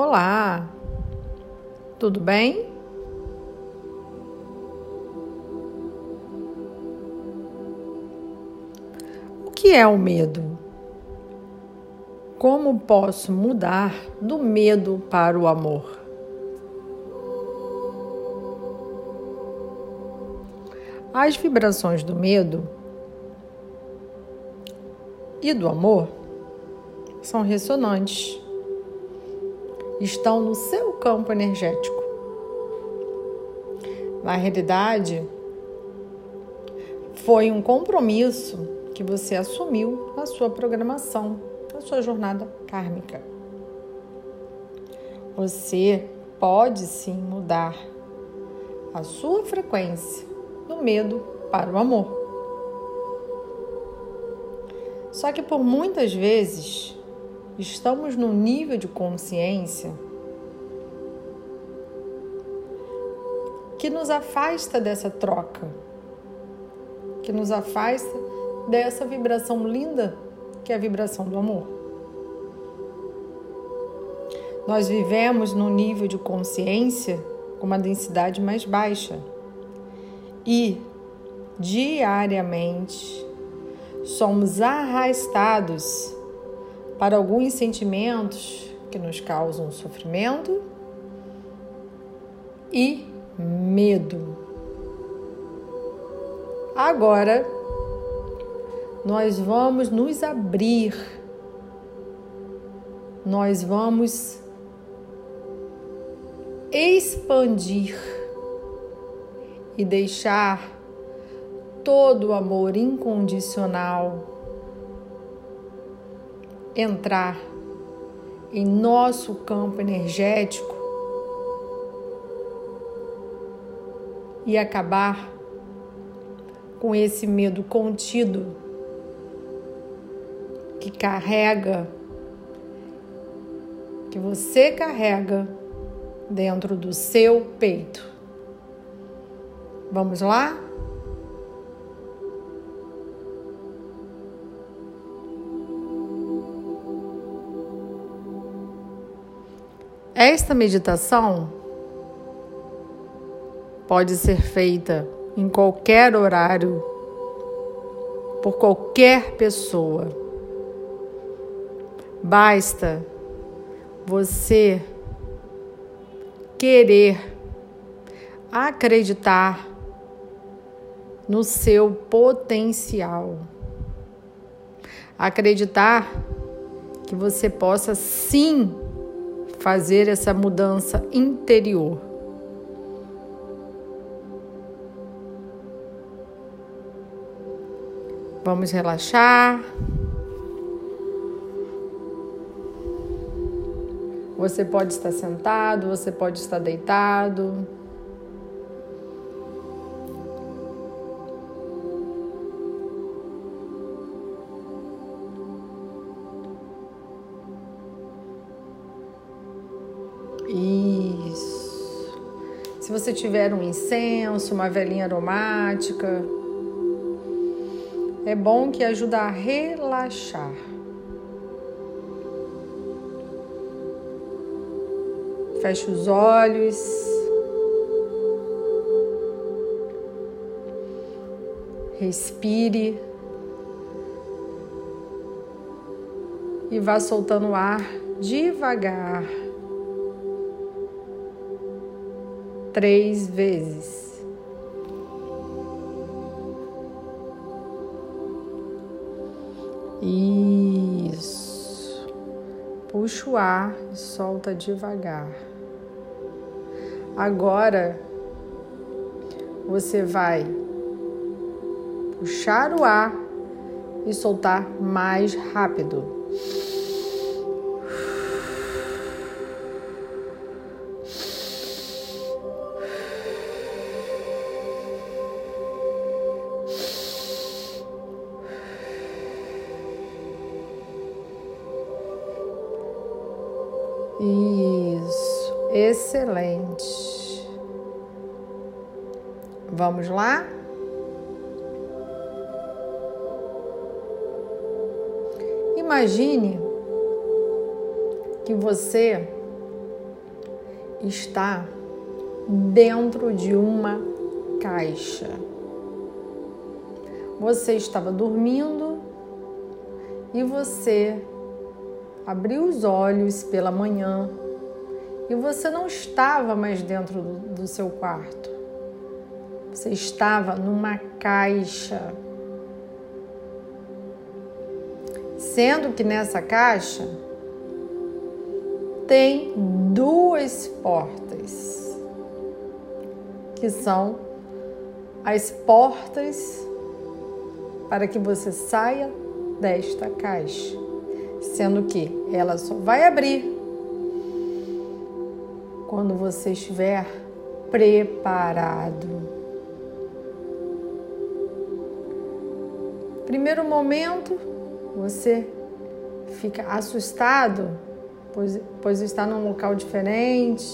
Olá, tudo bem? O que é o medo? Como posso mudar do medo para o amor? As vibrações do medo e do amor são ressonantes estão no seu campo energético. Na realidade, foi um compromisso que você assumiu na sua programação, na sua jornada kármica. Você pode sim mudar a sua frequência do medo para o amor. Só que por muitas vezes estamos num nível de consciência que nos afasta dessa troca, que nos afasta dessa vibração linda que é a vibração do amor. Nós vivemos num nível de consciência com uma densidade mais baixa e diariamente somos arrastados para alguns sentimentos que nos causam sofrimento e medo. Agora, nós vamos nos abrir, nós vamos expandir e deixar todo o amor incondicional entrar em nosso campo energético e acabar com esse medo contido que carrega, que você carrega dentro do seu peito. Vamos lá? Esta meditação pode ser feita em qualquer horário, por qualquer pessoa. Basta você querer acreditar no seu potencial. Acreditar que você possa sim fazer essa mudança interior. Vamos relaxar. Você pode estar sentado, você pode estar deitado. Se você tiver um incenso, uma velinha aromática, é bom que ajuda a relaxar. Feche os olhos. Respire. E vá soltando o ar devagar. Três vezes. Isso. Puxa o ar e solta devagar. Agora você vai puxar o ar e soltar mais rápido. Excelente. Vamos lá? Imagine que você está dentro de uma caixa. Você estava dormindo e você abriu os olhos pela manhã e você não estava mais dentro do, do seu quarto. Você estava numa caixa. Sendo que nessa caixa tem duas portas, que são as portas para que você saia desta caixa, sendo que ela só vai abrir quando você estiver preparado. Primeiro momento, você fica assustado, pois, pois está num local diferente.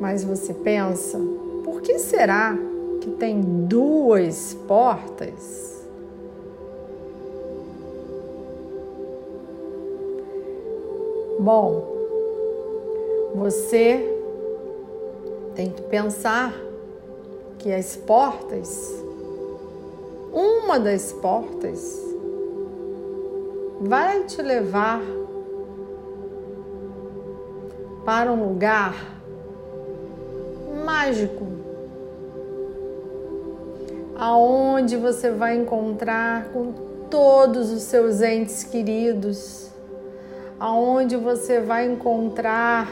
Mas você pensa, por que será que tem duas portas? Bom, você tem que pensar que as portas uma das portas vai te levar para um lugar mágico, aonde você vai encontrar com todos os seus entes queridos, aonde você vai encontrar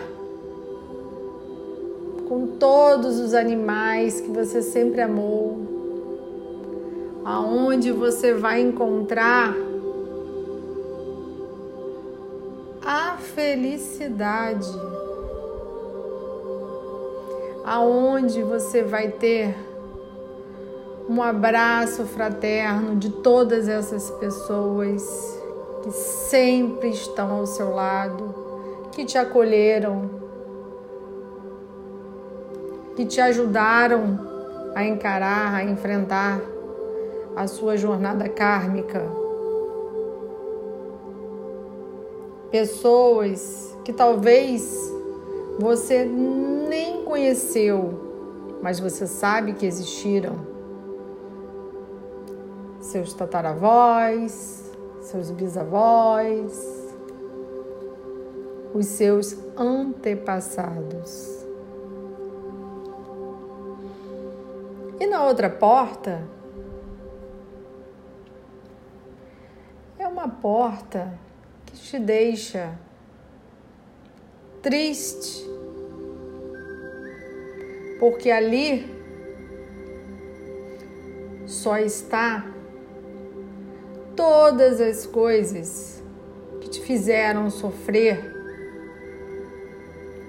com todos os animais que você sempre amou, aonde você vai encontrar a felicidade, aonde você vai ter um abraço fraterno de todas essas pessoas que sempre estão ao seu lado, que te acolheram, que te ajudaram a encarar, a enfrentar a sua jornada kármica. Pessoas que talvez você nem conheceu, mas você sabe que existiram. Seus tataravós, seus bisavós, os seus antepassados. E na outra porta, uma porta que te deixa triste, porque ali só está todas as coisas que te fizeram sofrer.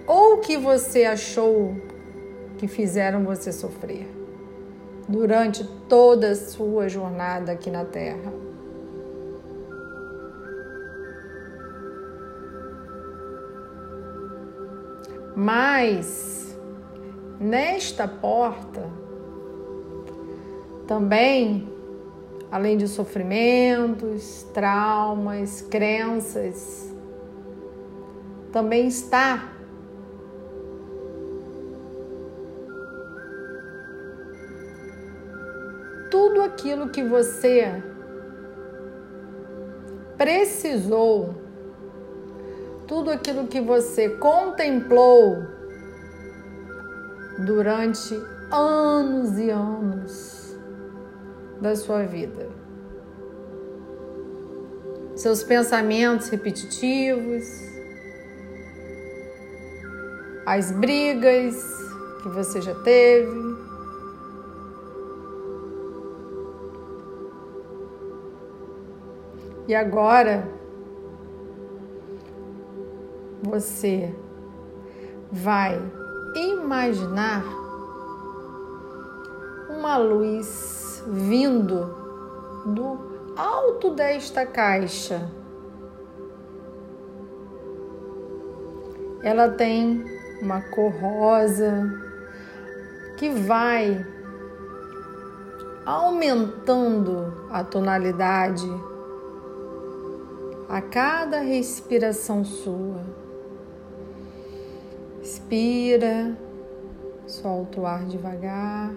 Ou que você achou que fizeram você sofrer durante toda a sua jornada aqui na Terra. Mas nesta porta também, além de sofrimentos, traumas, crenças, também está aquilo que você precisou tudo aquilo que você contemplou durante anos e anos da sua vida. Seus pensamentos repetitivos, as brigas que você já teve, E agora você vai imaginar uma luz vindo do alto desta caixa. Ela tem uma cor rosa que vai aumentando a tonalidade a cada respiração sua Inspira, solta o ar devagar.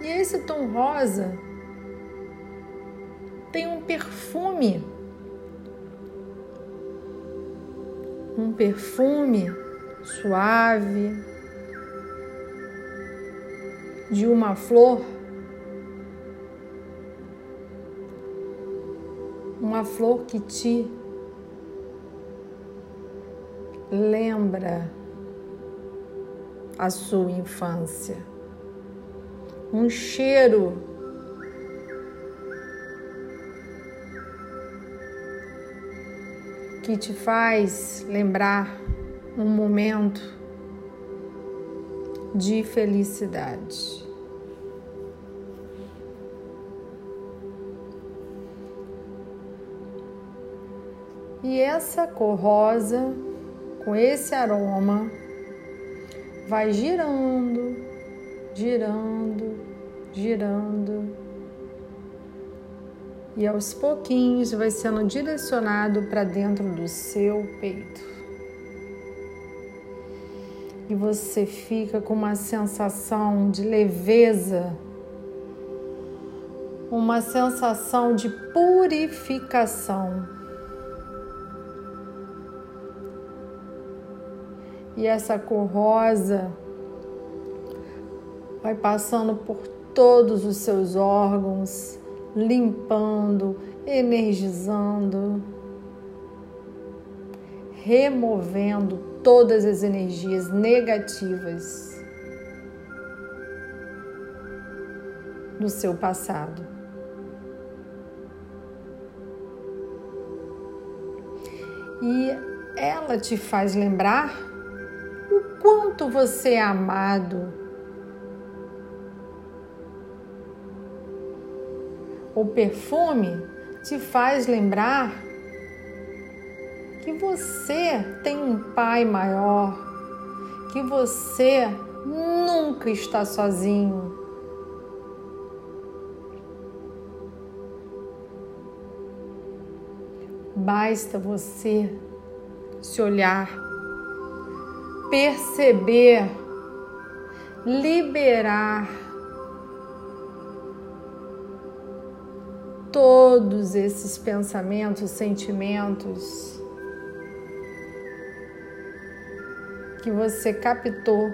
E esse tom rosa tem um perfume. Um perfume suave de uma flor. Uma flor que te lembra a sua infância. Um cheiro que te faz lembrar um momento de felicidade. E essa cor rosa, com esse aroma, vai girando, girando, girando e aos pouquinhos vai sendo direcionado para dentro do seu peito. E você fica com uma sensação de leveza, uma sensação de purificação. E essa cor rosa vai passando por todos os seus órgãos, limpando, energizando, removendo todas as energias negativas do seu passado. E ela te faz lembrar quanto você é amado o perfume te faz lembrar que você tem um pai maior, que você nunca está sozinho. Basta você se olhar, perceber, liberar todos esses pensamentos, sentimentos que você captou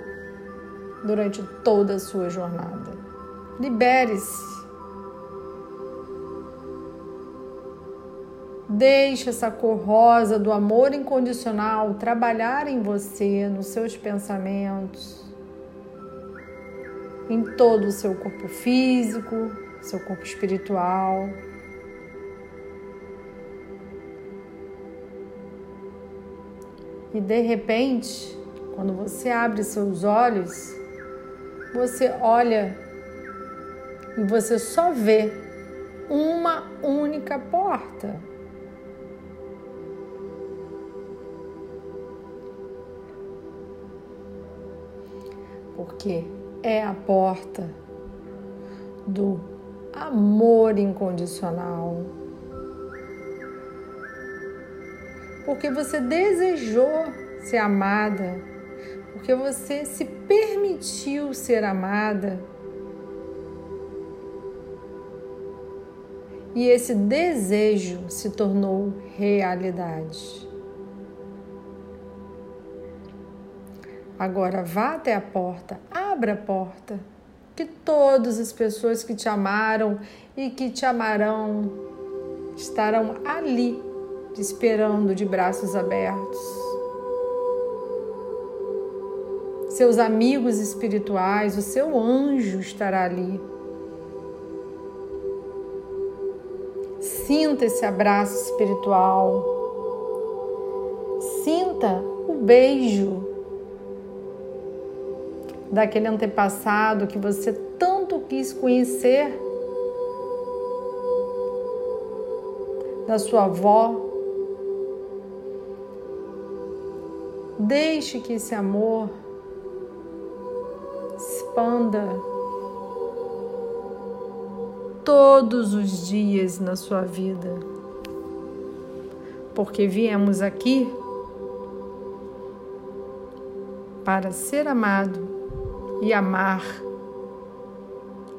durante toda a sua jornada. Libere-se. Deixe essa cor rosa do amor incondicional trabalhar em você, nos seus pensamentos, em todo o seu corpo físico, seu corpo espiritual. E de repente, quando você abre seus olhos, você olha e você só vê uma única porta. Porque é a porta do amor incondicional. Porque você desejou ser amada, porque você se permitiu ser amada. E esse desejo se tornou realidade. Agora vá até a porta, abra a porta que todas as pessoas que te amaram e que te amarão estarão ali te esperando de braços abertos. Seus amigos espirituais, o seu anjo estará ali. Sinta esse abraço espiritual. Sinta o beijo daquele antepassado que você tanto quis conhecer, da sua avó. Deixe que esse amor expanda todos os dias na sua vida. porque viemos aqui para ser amado e amar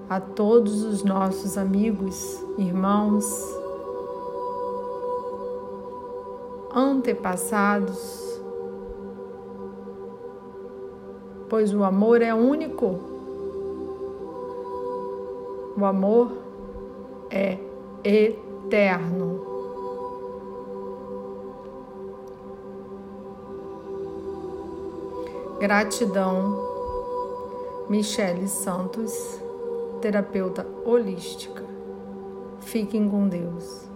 a todos os nossos amigos, irmãos, antepassados, pois o amor é único. O amor é eterno. Gratidão, Michele Santos, terapeuta holística. Fiquem com Deus.